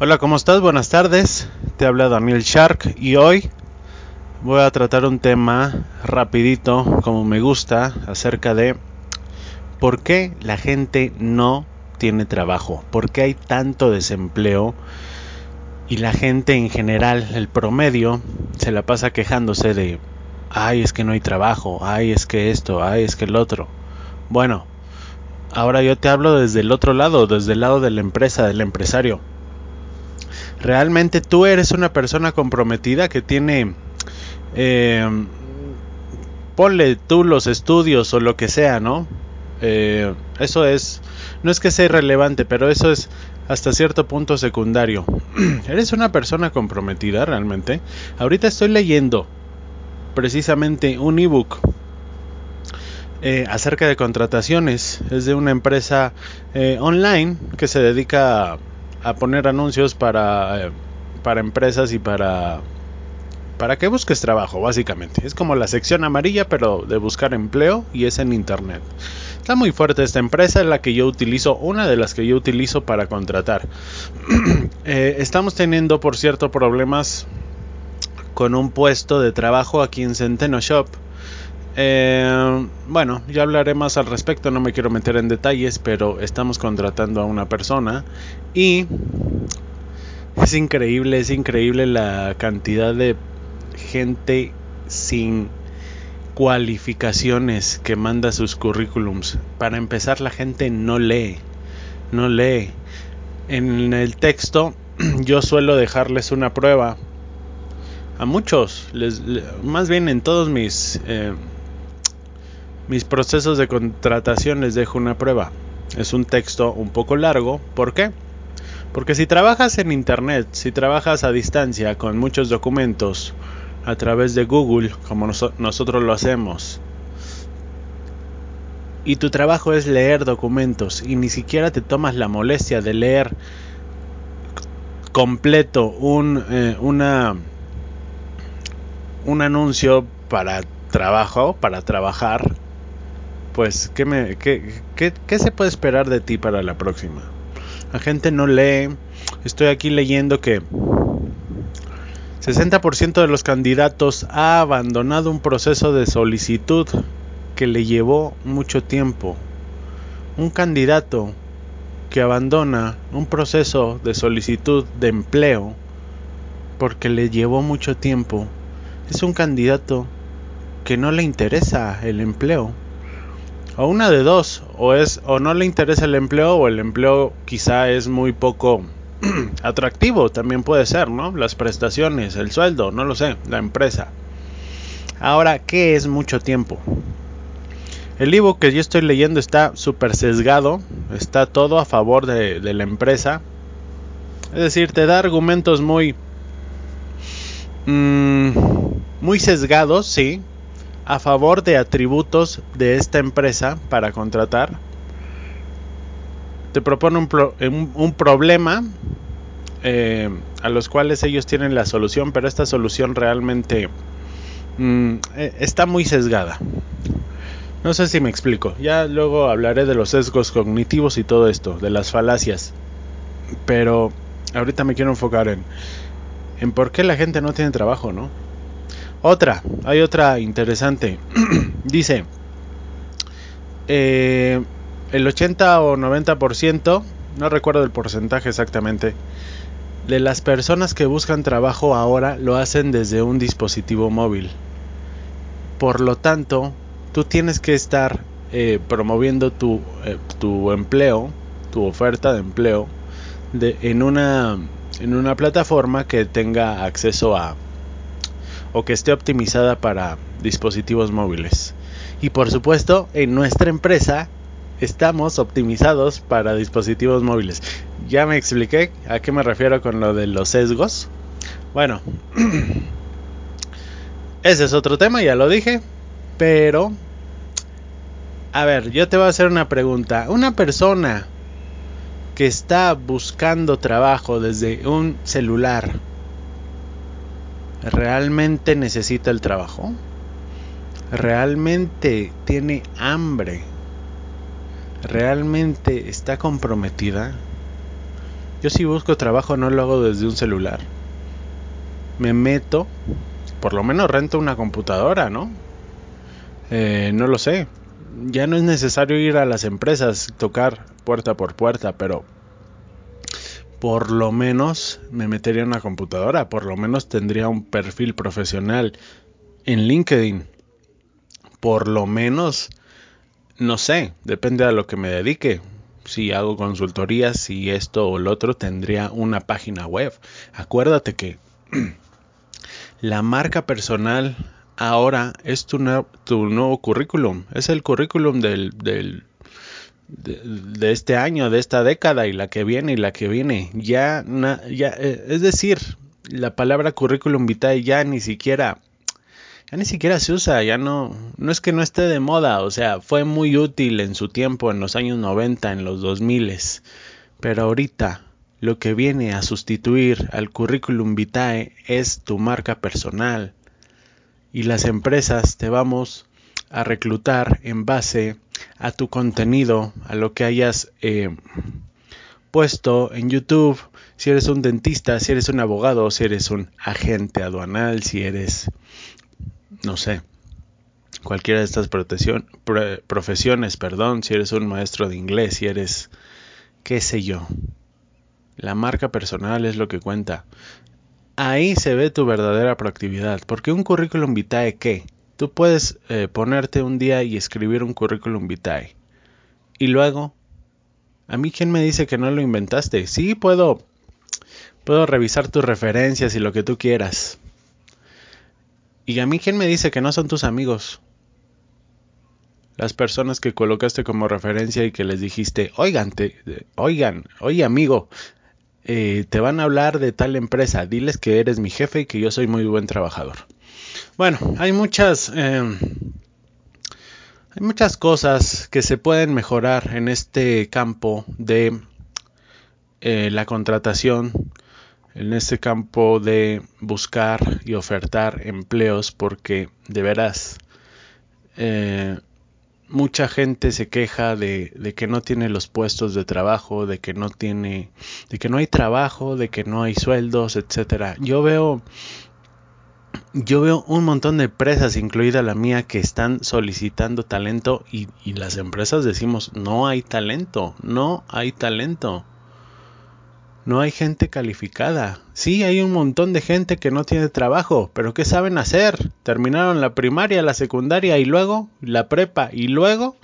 Hola, ¿cómo estás? Buenas tardes. Te habla Daniel Shark y hoy voy a tratar un tema rapidito, como me gusta, acerca de por qué la gente no tiene trabajo, por qué hay tanto desempleo y la gente en general, el promedio, se la pasa quejándose de, ay, es que no hay trabajo, ay, es que esto, ay, es que el otro. Bueno, ahora yo te hablo desde el otro lado, desde el lado de la empresa, del empresario realmente tú eres una persona comprometida que tiene, eh, ponle tú los estudios o lo que sea, ¿no? Eh, eso es, no es que sea irrelevante, pero eso es hasta cierto punto secundario. ¿Eres una persona comprometida realmente? Ahorita estoy leyendo precisamente un ebook eh, acerca de contrataciones. Es de una empresa eh, online que se dedica a poner anuncios para, eh, para empresas y para para que busques trabajo, básicamente. Es como la sección amarilla, pero de buscar empleo y es en internet. Está muy fuerte esta empresa, es la que yo utilizo, una de las que yo utilizo para contratar. Eh, estamos teniendo, por cierto, problemas con un puesto de trabajo aquí en Centeno Shop. Eh, bueno, ya hablaré más al respecto, no me quiero meter en detalles, pero estamos contratando a una persona y es increíble, es increíble la cantidad de gente sin cualificaciones que manda sus currículums. Para empezar, la gente no lee, no lee. En el texto yo suelo dejarles una prueba. A muchos, les, más bien en todos mis... Eh, mis procesos de contratación les dejo una prueba. Es un texto un poco largo. ¿Por qué? Porque si trabajas en Internet, si trabajas a distancia con muchos documentos a través de Google, como nosotros lo hacemos, y tu trabajo es leer documentos y ni siquiera te tomas la molestia de leer completo un, eh, una, un anuncio para trabajo, para trabajar, pues, ¿qué, me, qué, se puede esperar de ti para la próxima? La gente no lee. Estoy aquí leyendo que 60% de los candidatos ha abandonado un proceso de solicitud que le llevó mucho tiempo. Un candidato que abandona un proceso de solicitud de empleo porque le llevó mucho tiempo es un candidato que no le interesa el empleo o una de dos, o es o no le interesa el empleo o el empleo quizá es muy poco atractivo, también puede ser, ¿no? Las prestaciones, el sueldo, no lo sé, la empresa. Ahora, ¿qué es mucho tiempo? El ebook que yo estoy leyendo está súper sesgado, está todo a favor de, la empresa. Es decir, te da argumentos muy... Mmm, muy sesgados, sí, a favor de atributos de esta empresa para contratar. Te propone un, un, problema eh, a los cuales ellos tienen la solución, pero esta solución realmente mm, eh, está muy sesgada. No sé si me explico. Ya luego hablaré de los sesgos cognitivos y todo esto, de las falacias. Pero ahorita me quiero enfocar en, en por qué la gente no tiene trabajo, ¿no? Otra, hay otra interesante. Dice, eh, el 80 o 90%, no recuerdo el porcentaje exactamente, de las personas que buscan trabajo ahora lo hacen desde un dispositivo móvil. Por lo tanto, tú tienes que estar eh, promoviendo tu, eh, tu, empleo, tu oferta de empleo, de, en, una, en una plataforma que tenga acceso a o que esté optimizada para dispositivos móviles. Y por supuesto, en nuestra empresa estamos optimizados para dispositivos móviles. Ya me expliqué a qué me refiero con lo de los sesgos. Bueno, ese es otro tema, ya lo dije. Pero, a ver, yo te voy a hacer una pregunta. Una persona que está buscando trabajo desde un celular, ¿realmente necesita el trabajo? ¿Realmente tiene hambre? ¿Realmente está comprometida? Yo si busco trabajo no lo hago desde un celular. Me meto, por lo menos rento una computadora, ¿no? Eh, no lo sé. Ya no es necesario ir a las empresas, tocar puerta por puerta, pero por lo menos me metería en una computadora, por lo menos tendría un perfil profesional en LinkedIn. Por lo menos no sé, depende a lo que me dedique. Si hago consultorías, si esto o lo otro, tendría una página web. Acuérdate que la marca personal ahora es tu, nuevo currículum. Es el currículum del de, este año, de esta década y la que viene y la que viene. Ya, ya eh, es decir, la palabra currículum vitae ya ni siquiera ya ni siquiera se usa, ya no, no es que no esté de moda, o sea, fue muy útil en su tiempo, en los años 90, en los 2000, pero ahorita lo que viene a sustituir al currículum vitae es tu marca personal y las empresas te vamos a reclutar en base a tu contenido, a lo que hayas eh, puesto en YouTube, si eres un dentista, si eres un abogado, si eres un agente aduanal, si eres no sé, cualquiera de estas profesiones, perdón, si eres un maestro de inglés, si eres, qué sé yo. La marca personal es lo que cuenta. Ahí se ve tu verdadera proactividad, porque un currículum vitae, ¿qué? Tú puedes eh, ponerte un día y escribir un currículum vitae. Y luego, ¿a mí quién me dice que no lo inventaste? Sí, puedo, puedo revisar tus referencias y lo que tú quieras, ¿Y a mí quién me dice que no son tus amigos? Las personas que colocaste como referencia y que les dijiste, oigan, oigan, oye amigo, eh, te van a hablar de tal empresa, diles que eres mi jefe y que yo soy muy buen trabajador. Bueno, hay muchas, eh, hay muchas cosas que se pueden mejorar en este campo de eh, la contratación en este campo de buscar y ofertar empleos porque de veras eh, mucha gente se queja de, de, que no tiene los puestos de trabajo, de que no tiene, de que no hay trabajo, de que no hay sueldos, etcétera. Yo veo yo veo un montón de empresas, incluida la mía, que están solicitando talento y, las empresas decimos no hay talento, no hay talento no hay gente calificada. Sí, hay un montón de gente que no tiene trabajo, pero ¿qué saben hacer? Terminaron la primaria, la secundaria y luego la prepa y luego...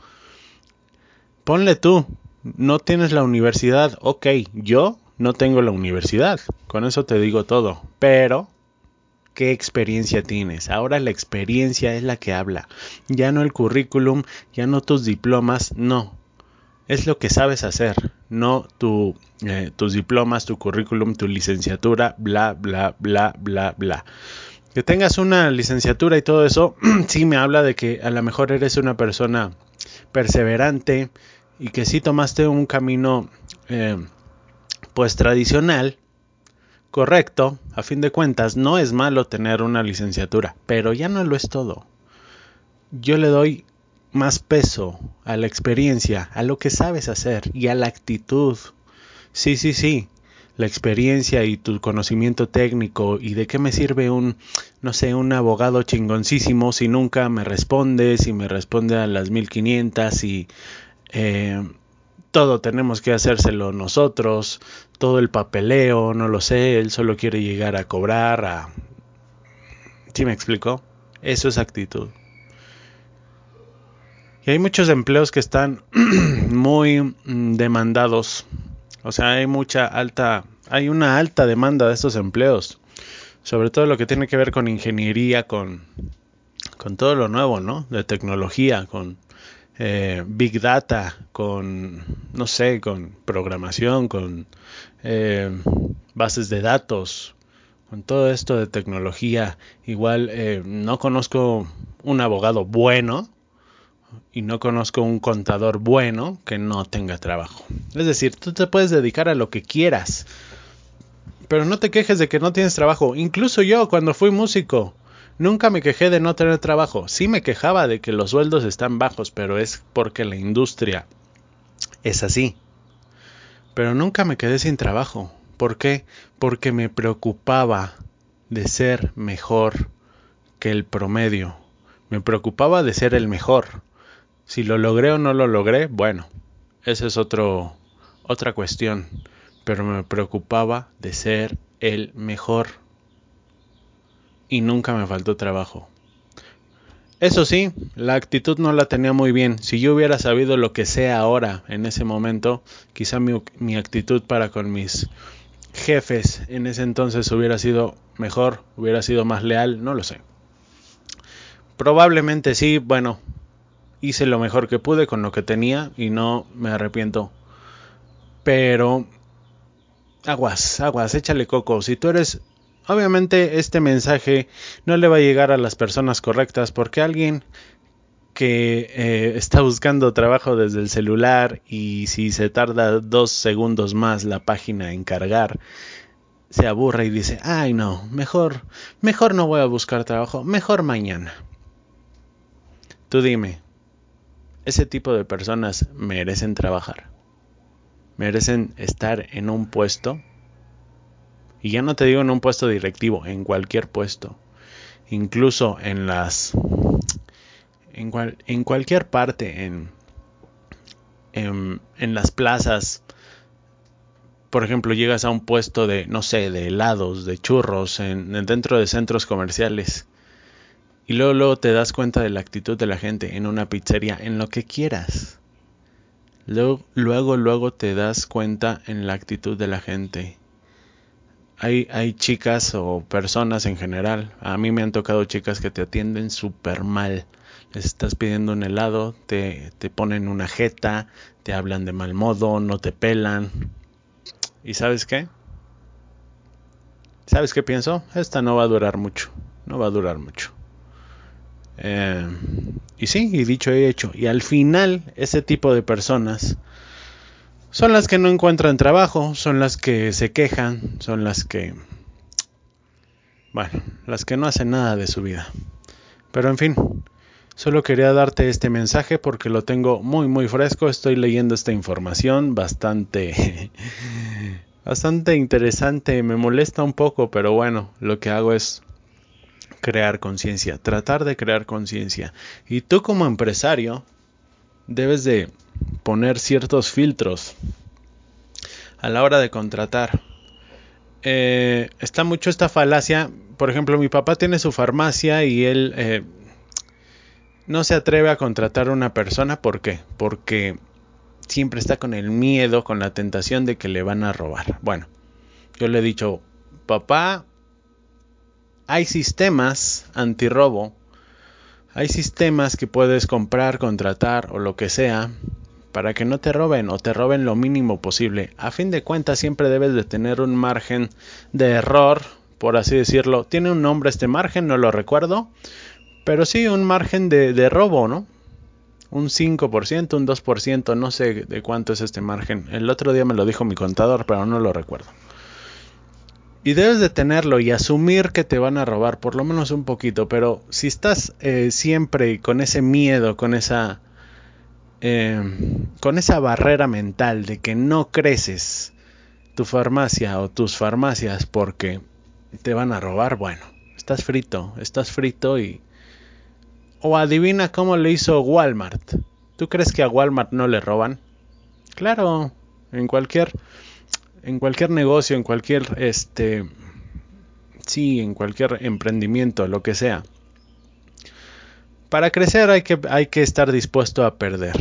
Ponle tú, no tienes la universidad, ok, yo no tengo la universidad, con eso te digo todo, pero ¿qué experiencia tienes? Ahora la experiencia es la que habla, ya no el currículum, ya no tus diplomas, no, es lo que sabes hacer, no tu, eh, tus diplomas, tu currículum, tu licenciatura, bla, bla, bla, bla, bla. Que tengas una licenciatura y todo eso, sí me habla de que a lo mejor eres una persona perseverante y que sí tomaste un camino eh, pues tradicional, correcto, a fin de cuentas, no es malo tener una licenciatura, pero ya no lo es todo. Yo le doy más peso a la experiencia, a lo que sabes hacer y a la actitud. Sí, sí, sí, la experiencia y tu conocimiento técnico y de qué me sirve un, no sé, un abogado chingoncísimo si nunca me responde, si me responde a las 1500 y eh, todo tenemos que hacérselo nosotros, todo el papeleo, no lo sé, él solo quiere llegar a cobrar, a... ¿Sí me explico? Eso es actitud. Y hay muchos empleos que están muy mm, demandados. O sea, hay mucha alta, hay una alta demanda de estos empleos. Sobre todo lo que tiene que ver con ingeniería, con, con todo lo nuevo, ¿no? De tecnología, con eh, big data, con, no sé, con programación, con eh, bases de datos, con todo esto de tecnología. Igual eh, no conozco un abogado bueno y no conozco un contador bueno que no tenga trabajo. Es decir, tú te puedes dedicar a lo que quieras, pero no te quejes de que no tienes trabajo. Incluso yo cuando fui músico, nunca me quejé de no tener trabajo. Sí me quejaba de que los sueldos están bajos, pero es porque la industria es así. Pero nunca me quedé sin trabajo. ¿Por qué? Porque me preocupaba de ser mejor que el promedio. Me preocupaba de ser el mejor. Si lo logré o no lo logré, bueno, esa es otro, otra cuestión. Pero me preocupaba de ser el mejor. Y nunca me faltó trabajo. Eso sí, la actitud no la tenía muy bien. Si yo hubiera sabido lo que sé ahora, en ese momento, quizá mi, mi actitud para con mis jefes en ese entonces hubiera sido mejor, hubiera sido más leal, no lo sé. Probablemente sí, bueno, hice lo mejor que pude con lo que tenía y no me arrepiento. Pero aguas, aguas, échale coco. Si tú eres obviamente este mensaje no le va a llegar a las personas correctas porque alguien que eh, está buscando trabajo desde el celular y si se tarda dos segundos más la página en cargar se aburre y dice ay no mejor mejor no voy a buscar trabajo mejor mañana tú dime ese tipo de personas merecen trabajar, merecen estar en un puesto, y ya no te digo en un puesto directivo, en cualquier puesto, incluso en las, en, en cualquier parte, en, en, en las plazas, por ejemplo, llegas a un puesto de, no sé, de helados, de churros, en, dentro de centros comerciales y luego, luego te das cuenta de la actitud de la gente en una pizzería, en lo que quieras. Luego, luego, luego te das cuenta en la actitud de la gente. Hay, hay chicas o personas en general, a mí me han tocado chicas que te atienden súper mal. Les estás pidiendo un helado, te, te ponen una jeta, te hablan de mal modo, no te pelan. ¿Y sabes qué? ¿Sabes qué pienso? Esta no va a durar mucho. No va a durar mucho. Eh, y sí, y dicho y hecho. Y al final, ese tipo de personas son las que no encuentran trabajo, son las que se quejan, son las que... Bueno, las que no hacen nada de su vida. Pero en fin, solo quería darte este mensaje porque lo tengo muy muy fresco, estoy leyendo esta información bastante... bastante interesante, me molesta un poco, pero bueno, lo que hago es crear conciencia, tratar de crear conciencia. Y tú como empresario debes de poner ciertos filtros a la hora de contratar. Eh, está mucho esta falacia. Por ejemplo, mi papá tiene su farmacia y él eh, no se atreve a contratar a una persona. ¿Por qué? Porque siempre está con el miedo, con la tentación de que le van a robar. Bueno, yo le he dicho, papá, hay sistemas antirrobo, hay sistemas que puedes comprar, contratar o lo que sea para que no te roben o te roben lo mínimo posible. A fin de cuentas siempre debes de tener un margen de error, por así decirlo. Tiene un nombre este margen, no lo recuerdo, pero sí un margen de, de robo, ¿no? Un 5%, un 2%, no sé de cuánto es este margen. El otro día me lo dijo mi contador, pero no lo recuerdo. Y debes de tenerlo y asumir que te van a robar, por lo menos un poquito. Pero si estás eh, siempre con ese miedo, con esa, eh, con esa barrera mental de que no creces tu farmacia o tus farmacias porque te van a robar, bueno, estás frito, estás frito y... O adivina cómo le hizo Walmart. ¿Tú crees que a Walmart no le roban? Claro, en cualquier en cualquier negocio, en cualquier este sí, en cualquier emprendimiento, lo que sea. Para crecer hay que, hay que estar dispuesto a perder,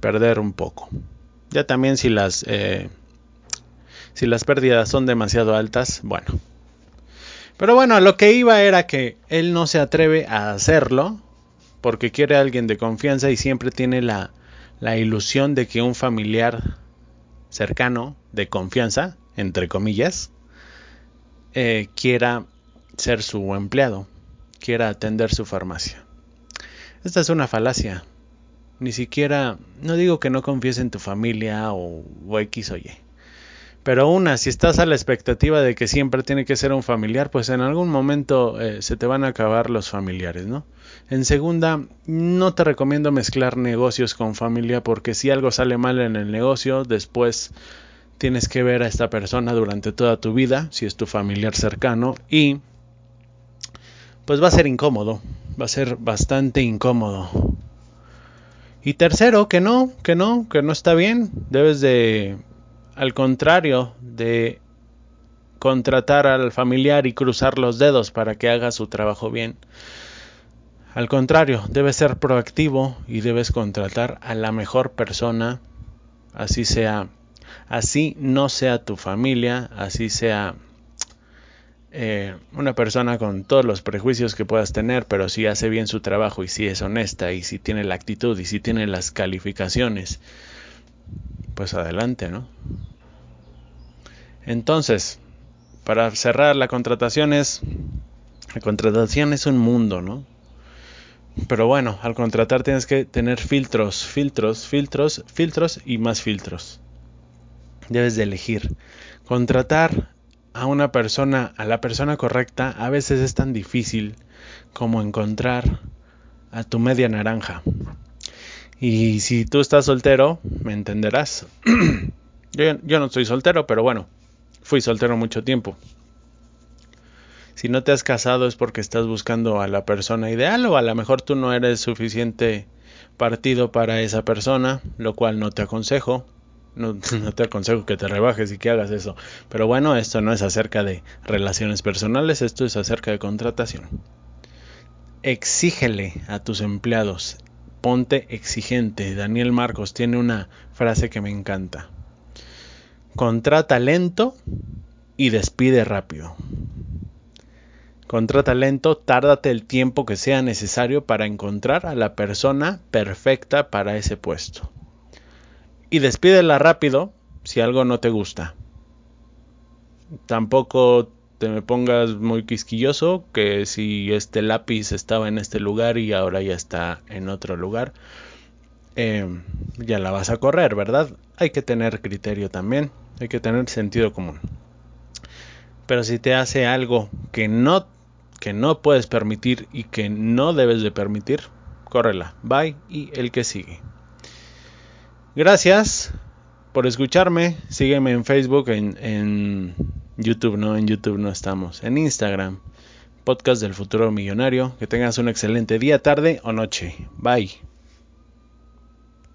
perder un poco. Ya también si las eh, si las pérdidas son demasiado altas, bueno. Pero bueno, lo que iba era que él no se atreve a hacerlo porque quiere a alguien de confianza y siempre tiene la, la ilusión de que un familiar cercano, de confianza, entre comillas, eh, quiera ser su empleado, quiera atender su farmacia. Esta es una falacia. Ni siquiera, no digo que no confíes en tu familia o, o X o Y. Pero una, si estás a la expectativa de que siempre tiene que ser un familiar, pues en algún momento eh, se te van a acabar los familiares, ¿no? En segunda, no te recomiendo mezclar negocios con familia porque si algo sale mal en el negocio, después tienes que ver a esta persona durante toda tu vida, si es tu familiar cercano, y pues va a ser incómodo, va a ser bastante incómodo. Y tercero, que no, que no, que no está bien, debes de al contrario de contratar al familiar y cruzar los dedos para que haga su trabajo bien. Al contrario, debes ser proactivo y debes contratar a la mejor persona, así sea, así no sea tu familia, así sea eh, una persona con todos los prejuicios que puedas tener, pero si hace bien su trabajo y si es honesta y si tiene la actitud y si tiene las calificaciones, pues adelante, ¿no? Entonces, para cerrar la contratación es, la contratación es un mundo, ¿no? Pero bueno, al contratar tienes que tener filtros, filtros, filtros, filtros y más filtros. Debes de elegir. Contratar a una persona, a la persona correcta, a veces es tan difícil como encontrar a tu media naranja. Y si tú estás soltero, me entenderás. yo, no estoy soltero, pero bueno, Fui soltero mucho tiempo. Si no te has casado es porque estás buscando a la persona ideal o a lo mejor tú no eres suficiente partido para esa persona, lo cual no te aconsejo. No, te aconsejo que te rebajes y que hagas eso. Pero bueno, esto no es acerca de relaciones personales, esto es acerca de contratación. Exígele a tus empleados. Ponte exigente. Daniel Marcos tiene una frase que me encanta. Contrata lento y despide rápido. Contrata lento, tárdate el tiempo que sea necesario para encontrar a la persona perfecta para ese puesto. Y despídela rápido si algo no te gusta. Tampoco te me pongas muy quisquilloso que si este lápiz estaba en este lugar y ahora ya está en otro lugar, eh, ya la vas a correr, ¿verdad? Hay que tener criterio también. Hay que tener sentido común. Pero si te hace algo que no que no puedes permitir y que no debes de permitir, córrela. Bye y el que sigue. Gracias por escucharme. Sígueme en Facebook, en, en YouTube, no, en YouTube no estamos. En Instagram, podcast del futuro millonario. Que tengas un excelente día, tarde o noche. Bye.